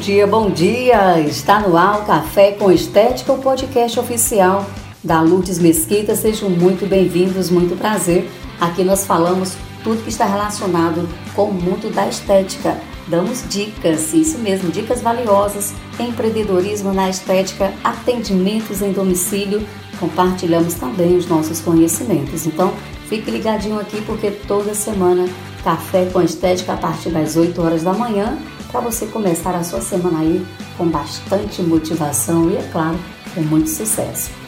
dia, bom dia! Está no ar o Café com Estética, o podcast oficial da Lourdes Mesquita. Sejam muito bem-vindos, muito prazer. Aqui nós falamos tudo que está relacionado com o mundo da estética. Damos dicas, isso mesmo, dicas valiosas, empreendedorismo na estética, atendimentos em domicílio. Compartilhamos também os nossos conhecimentos. Então, fique ligadinho aqui porque toda semana Café com Estética a partir das 8 horas da manhã para você começar a sua semana aí com bastante motivação e, é claro, com muito sucesso.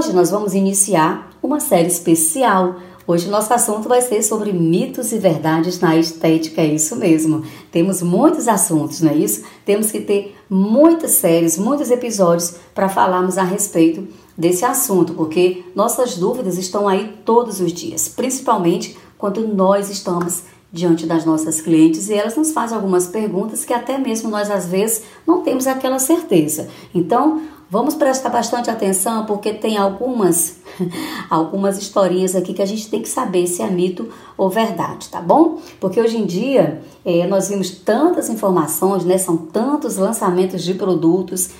Hoje nós vamos iniciar uma série especial. Hoje nosso assunto vai ser sobre mitos e verdades na estética, é isso mesmo. Temos muitos assuntos, não é isso? Temos que ter muitas séries, muitos episódios para falarmos a respeito desse assunto, porque nossas dúvidas estão aí todos os dias, principalmente quando nós estamos diante das nossas clientes e elas nos fazem algumas perguntas que até mesmo nós às vezes não temos aquela certeza. Então, Vamos prestar bastante atenção porque tem algumas algumas historinhas aqui que a gente tem que saber se é mito ou verdade, tá bom? Porque hoje em dia é, nós vimos tantas informações, né? São tantos lançamentos de produtos,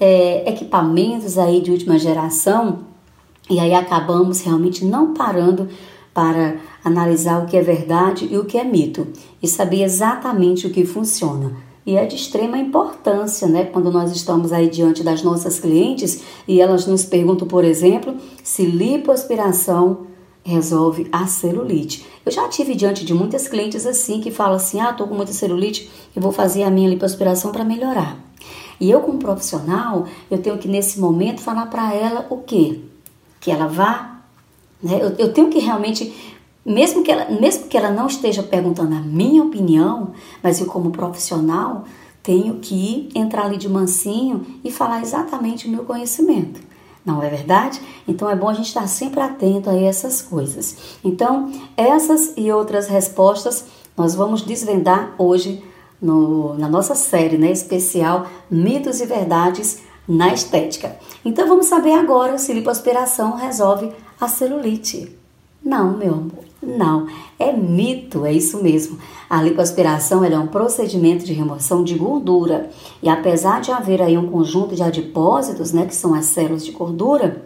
é, equipamentos aí de última geração e aí acabamos realmente não parando para analisar o que é verdade e o que é mito e saber exatamente o que funciona. E é de extrema importância, né, quando nós estamos aí diante das nossas clientes e elas nos perguntam, por exemplo, se lipoaspiração resolve a celulite. Eu já tive diante de muitas clientes assim que falam assim: "Ah, tô com muita celulite, eu vou fazer a minha lipoaspiração para melhorar". E eu como profissional, eu tenho que nesse momento falar para ela o quê? Que ela vá, né? Eu, eu tenho que realmente mesmo que, ela, mesmo que ela não esteja perguntando a minha opinião, mas eu, como profissional, tenho que entrar ali de mansinho e falar exatamente o meu conhecimento. Não é verdade? Então é bom a gente estar sempre atento a essas coisas. Então, essas e outras respostas nós vamos desvendar hoje no, na nossa série né, especial Mitos e Verdades na Estética. Então vamos saber agora se lipoaspiração resolve a celulite. Não, meu amor, não. É mito, é isso mesmo. A lipoaspiração é um procedimento de remoção de gordura. E apesar de haver aí um conjunto de adipósitos, né, que são as células de gordura,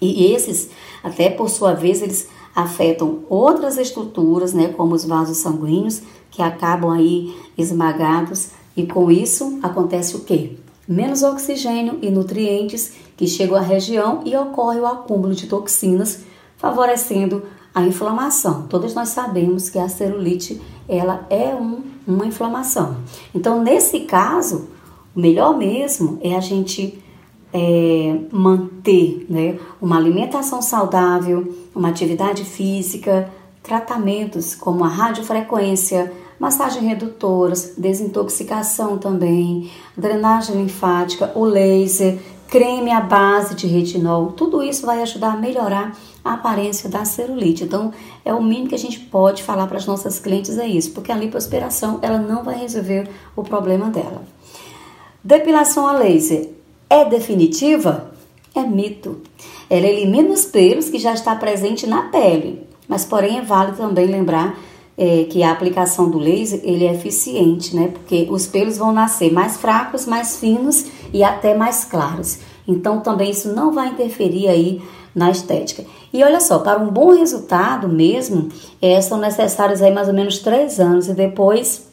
e esses, até por sua vez, eles afetam outras estruturas, né, como os vasos sanguíneos, que acabam aí esmagados, e com isso acontece o quê? Menos oxigênio e nutrientes que chegam à região e ocorre o acúmulo de toxinas favorecendo a inflamação. Todos nós sabemos que a celulite ela é um, uma inflamação. Então, nesse caso, o melhor mesmo é a gente é, manter né, uma alimentação saudável, uma atividade física, tratamentos como a radiofrequência, massagem redutoras, desintoxicação também, drenagem linfática, o laser, creme à base de retinol, tudo isso vai ajudar a melhorar a aparência da celulite. Então, é o mínimo que a gente pode falar para as nossas clientes é isso, porque a lipoaspiração ela não vai resolver o problema dela. Depilação a laser é definitiva? É mito. Ela elimina os pelos que já está presente na pele, mas porém é válido também lembrar é, que a aplicação do laser ele é eficiente, né? Porque os pelos vão nascer mais fracos, mais finos e até mais claros. Então também isso não vai interferir aí na estética. E olha só, para um bom resultado mesmo, é, são necessários aí mais ou menos três anos e depois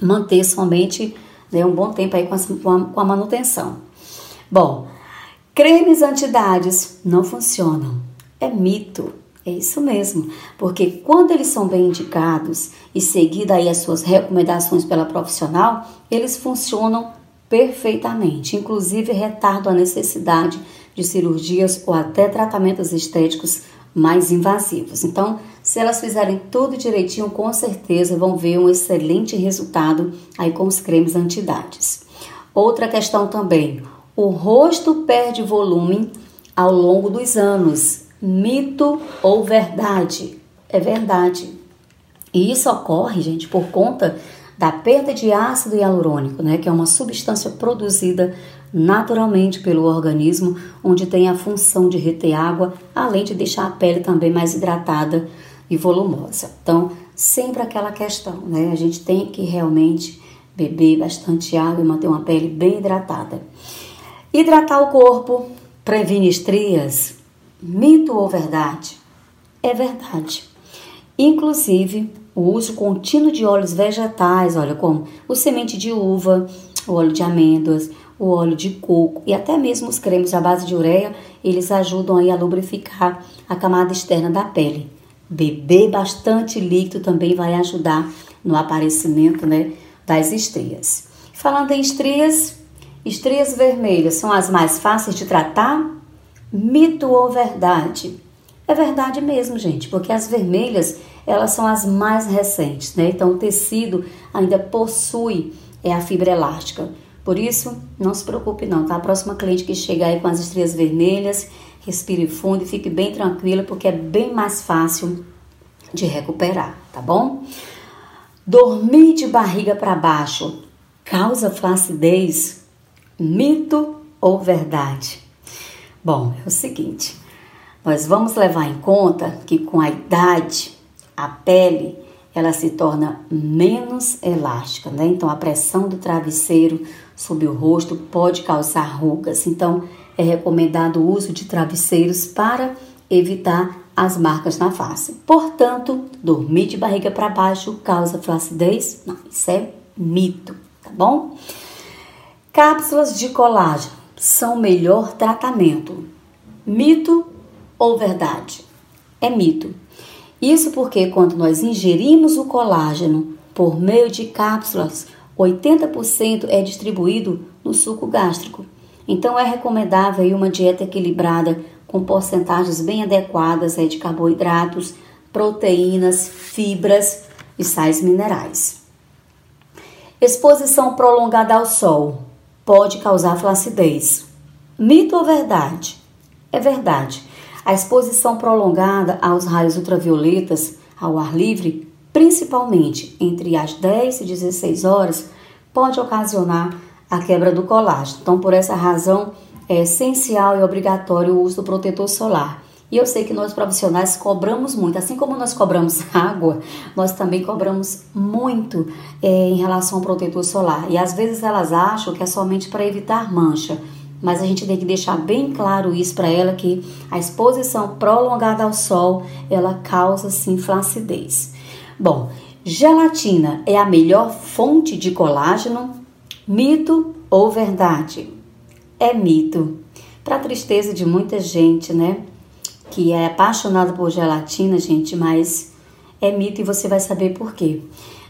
manter somente né, um bom tempo aí com a, com a manutenção. Bom, cremes antidades não funcionam. É mito. É isso mesmo, porque quando eles são bem indicados e seguida aí as suas recomendações pela profissional, eles funcionam perfeitamente, inclusive retardam a necessidade de cirurgias ou até tratamentos estéticos mais invasivos. Então, se elas fizerem tudo direitinho, com certeza vão ver um excelente resultado aí com os cremes antidades. Outra questão também, o rosto perde volume ao longo dos anos. Mito ou verdade? É verdade. E isso ocorre, gente, por conta da perda de ácido hialurônico, né, que é uma substância produzida naturalmente pelo organismo, onde tem a função de reter água, além de deixar a pele também mais hidratada e volumosa. Então, sempre aquela questão, né? A gente tem que realmente beber bastante água e manter uma pele bem hidratada. Hidratar o corpo previne estrias? Mito ou verdade? É verdade. Inclusive, o uso contínuo de óleos vegetais, olha como o semente de uva, o óleo de amêndoas, o óleo de coco e até mesmo os cremes à base de ureia, eles ajudam aí a lubrificar a camada externa da pele. Beber bastante líquido também vai ajudar no aparecimento né, das estrias. Falando em estrias, estrias vermelhas são as mais fáceis de tratar? Mito ou verdade? É verdade mesmo, gente, porque as vermelhas elas são as mais recentes, né? Então o tecido ainda possui é a fibra elástica. Por isso, não se preocupe não, tá? A próxima cliente que chega aí com as estrias vermelhas, respire fundo e fique bem tranquila, porque é bem mais fácil de recuperar, tá bom? Dormir de barriga para baixo causa flacidez? Mito ou verdade? Bom, é o seguinte, nós vamos levar em conta que com a idade a pele ela se torna menos elástica, né? Então a pressão do travesseiro sobre o rosto pode causar rugas. Então é recomendado o uso de travesseiros para evitar as marcas na face. Portanto, dormir de barriga para baixo causa flacidez? Não, isso é mito, tá bom? Cápsulas de colágeno são o melhor tratamento. Mito ou verdade? É mito. Isso porque quando nós ingerimos o colágeno por meio de cápsulas, 80% é distribuído no suco gástrico. Então é recomendável uma dieta equilibrada com porcentagens bem adequadas de carboidratos, proteínas, fibras e sais minerais. Exposição prolongada ao sol pode causar flacidez. Mito ou verdade? É verdade. A exposição prolongada aos raios ultravioletas ao ar livre, principalmente entre as 10 e 16 horas, pode ocasionar a quebra do colágeno. Então, por essa razão, é essencial e obrigatório o uso do protetor solar. E eu sei que nós profissionais cobramos muito, assim como nós cobramos água, nós também cobramos muito é, em relação ao protetor solar. E às vezes elas acham que é somente para evitar mancha mas a gente tem que deixar bem claro isso para ela que a exposição prolongada ao sol ela causa sim flacidez. Bom, gelatina é a melhor fonte de colágeno? Mito ou verdade? É mito. Para tristeza de muita gente, né? Que é apaixonada por gelatina, gente, mas é mito e você vai saber por quê.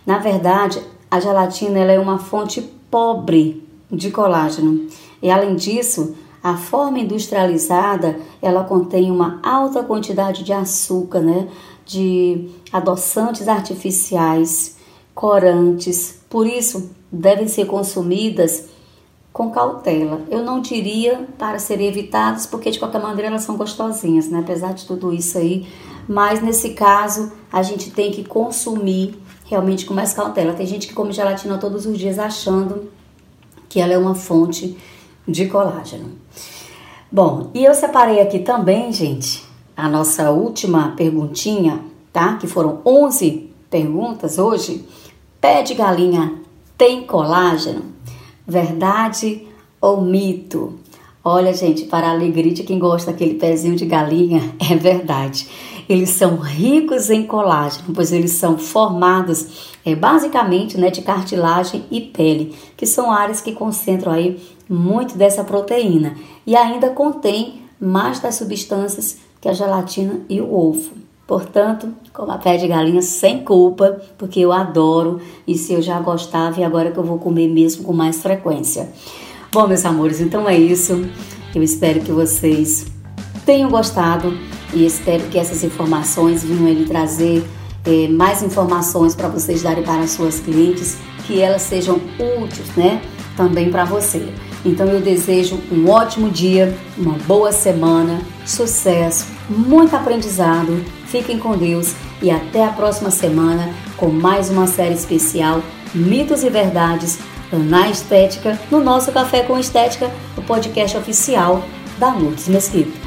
Na verdade, a gelatina ela é uma fonte pobre de colágeno. E além disso, a forma industrializada, ela contém uma alta quantidade de açúcar, né? De adoçantes artificiais, corantes. Por isso, devem ser consumidas com cautela. Eu não diria para serem evitadas, porque de qualquer maneira elas são gostosinhas, né? Apesar de tudo isso aí. Mas nesse caso, a gente tem que consumir realmente com mais cautela. Tem gente que come gelatina todos os dias achando que ela é uma fonte de colágeno. Bom, e eu separei aqui também, gente, a nossa última perguntinha, tá? Que foram 11 perguntas hoje. Pé de galinha tem colágeno? Verdade ou mito? Olha, gente, para a alegria de quem gosta daquele pezinho de galinha, é verdade. Eles são ricos em colágeno, pois eles são formados é, basicamente né, de cartilagem e pele, que são áreas que concentram aí muito dessa proteína e ainda contém mais das substâncias que a gelatina e o ovo. Portanto, como a pé de galinha sem culpa, porque eu adoro e se eu já gostava e agora que eu vou comer mesmo com mais frequência. Bom, meus amores, então é isso. Eu espero que vocês tenham gostado e espero que essas informações venham ele trazer é, mais informações para vocês darem para as suas clientes, que elas sejam úteis, né? Também para você. Então eu desejo um ótimo dia, uma boa semana, sucesso, muito aprendizado. Fiquem com Deus e até a próxima semana com mais uma série especial Mitos e Verdades na Estética, no nosso Café com Estética, o podcast oficial da Lourdes Mesquita.